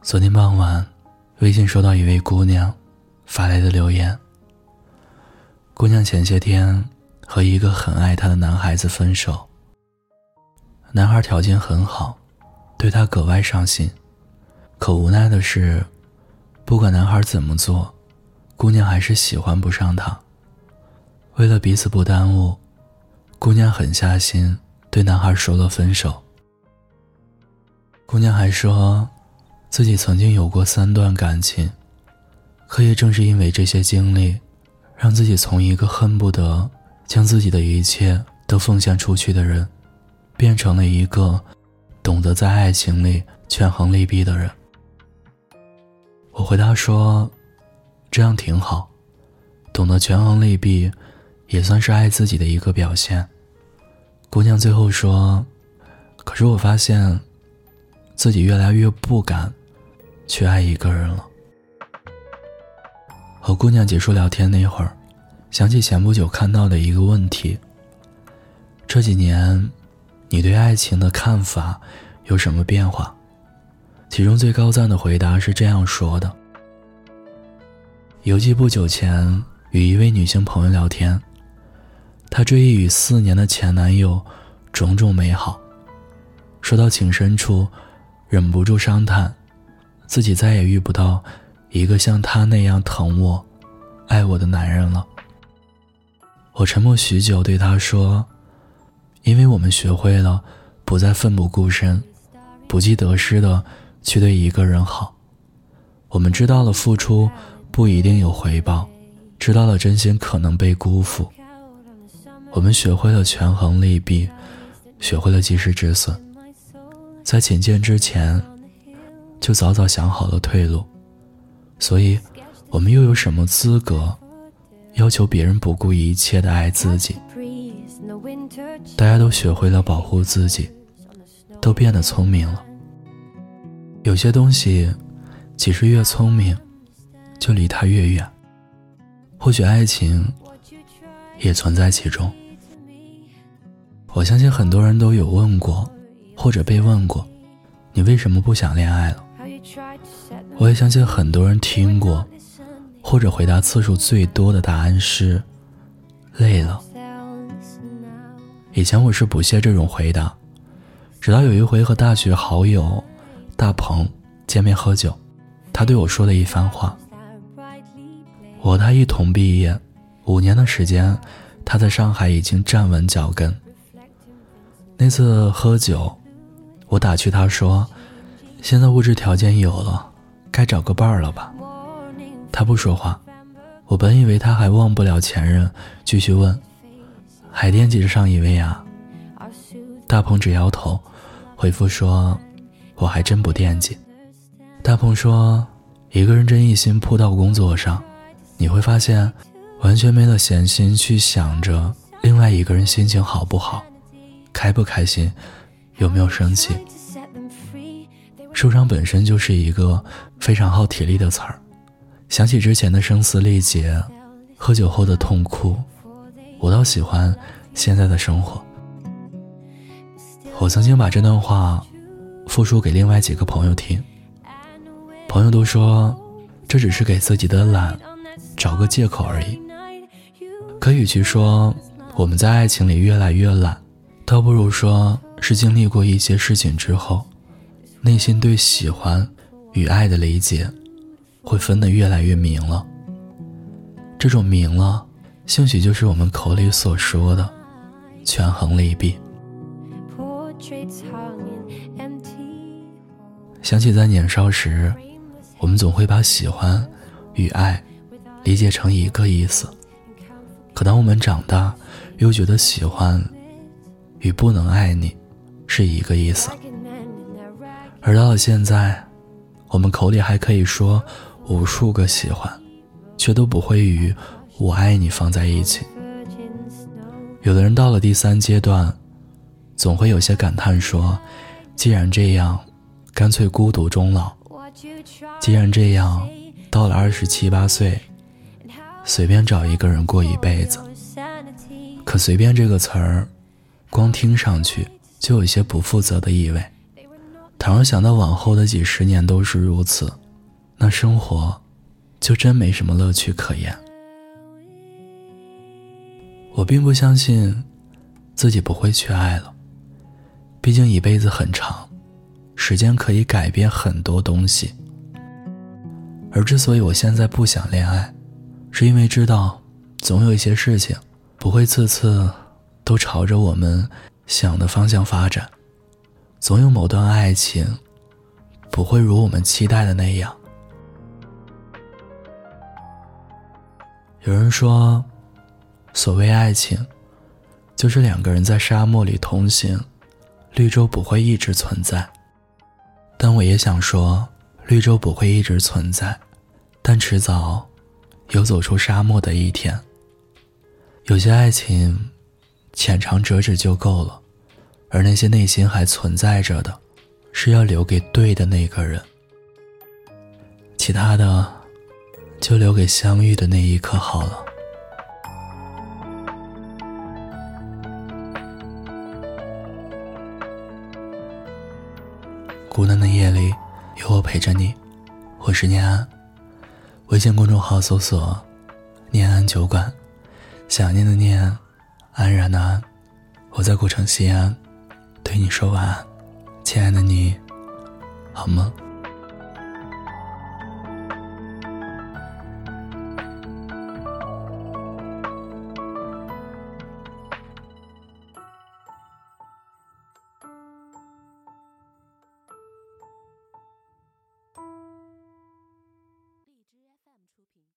昨天傍晚，微信收到一位姑娘发来的留言。姑娘前些天和一个很爱她的男孩子分手。男孩条件很好，对她格外上心，可无奈的是，不管男孩怎么做，姑娘还是喜欢不上他。为了彼此不耽误，姑娘狠下心对男孩说了分手。姑娘还说。自己曾经有过三段感情，可也正是因为这些经历，让自己从一个恨不得将自己的一切都奉献出去的人，变成了一个懂得在爱情里权衡利弊的人。我回答说：“这样挺好，懂得权衡利弊，也算是爱自己的一个表现。”姑娘最后说：“可是我发现，自己越来越不敢。”去爱一个人了。和姑娘结束聊天那会儿，想起前不久看到的一个问题：这几年，你对爱情的看法有什么变化？其中最高赞的回答是这样说的：犹记不久前与一位女性朋友聊天，她追忆与四年的前男友种种美好，说到情深处，忍不住伤叹。自己再也遇不到一个像他那样疼我、爱我的男人了。我沉默许久，对他说：“因为我们学会了不再奋不顾身、不计得失的去对一个人好。我们知道了付出不一定有回报，知道了真心可能被辜负。我们学会了权衡利弊，学会了及时止损，在亲见之前。”就早早想好了退路，所以，我们又有什么资格要求别人不顾一切的爱自己？大家都学会了保护自己，都变得聪明了。有些东西，其实越聪明，就离它越远。或许爱情也存在其中。我相信很多人都有问过，或者被问过，你为什么不想恋爱了？我也相信很多人听过，或者回答次数最多的答案是累了。以前我是不屑这种回答，直到有一回和大学好友大鹏见面喝酒，他对我说了一番话。我和他一同毕业，五年的时间，他在上海已经站稳脚跟。那次喝酒，我打趣他说。现在物质条件有了，该找个伴儿了吧？他不说话，我本以为他还忘不了前任，继续问：“还惦记着上一位啊？”大鹏只摇头，回复说：“我还真不惦记。”大鹏说：“一个人真一心扑到工作上，你会发现，完全没了闲心去想着另外一个人心情好不好，开不开心，有没有生气。”受伤本身就是一个非常耗体力的词儿，想起之前的声嘶力竭，喝酒后的痛哭，我倒喜欢现在的生活。我曾经把这段话复述给另外几个朋友听，朋友都说这只是给自己的懒找个借口而已。可与其说我们在爱情里越来越懒，倒不如说是经历过一些事情之后。内心对喜欢与爱的理解，会分得越来越明了。这种明了，兴许就是我们口里所说的权衡利弊。想起在年少时，我们总会把喜欢与爱理解成一个意思，可当我们长大，又觉得喜欢与不能爱你是一个意思。而到了现在，我们口里还可以说无数个喜欢，却都不会与“我爱你”放在一起。有的人到了第三阶段，总会有些感叹说：“既然这样，干脆孤独终老。既然这样，到了二十七八岁，随便找一个人过一辈子。”可“随便”这个词儿，光听上去就有些不负责的意味。倘若想到往后的几十年都是如此，那生活就真没什么乐趣可言。我并不相信自己不会去爱了，毕竟一辈子很长，时间可以改变很多东西。而之所以我现在不想恋爱，是因为知道总有一些事情不会次次都朝着我们想的方向发展。总有某段爱情不会如我们期待的那样。有人说，所谓爱情，就是两个人在沙漠里同行，绿洲不会一直存在。但我也想说，绿洲不会一直存在，但迟早有走出沙漠的一天。有些爱情，浅尝辄止就够了。而那些内心还存在着的，是要留给对的那个人。其他的，就留给相遇的那一刻好了。孤单的夜里，有我陪着你。我是念安，微信公众号搜索“念安酒馆”，想念的念，安然的安。我在古城西安。对你说晚安，亲爱的你，好吗？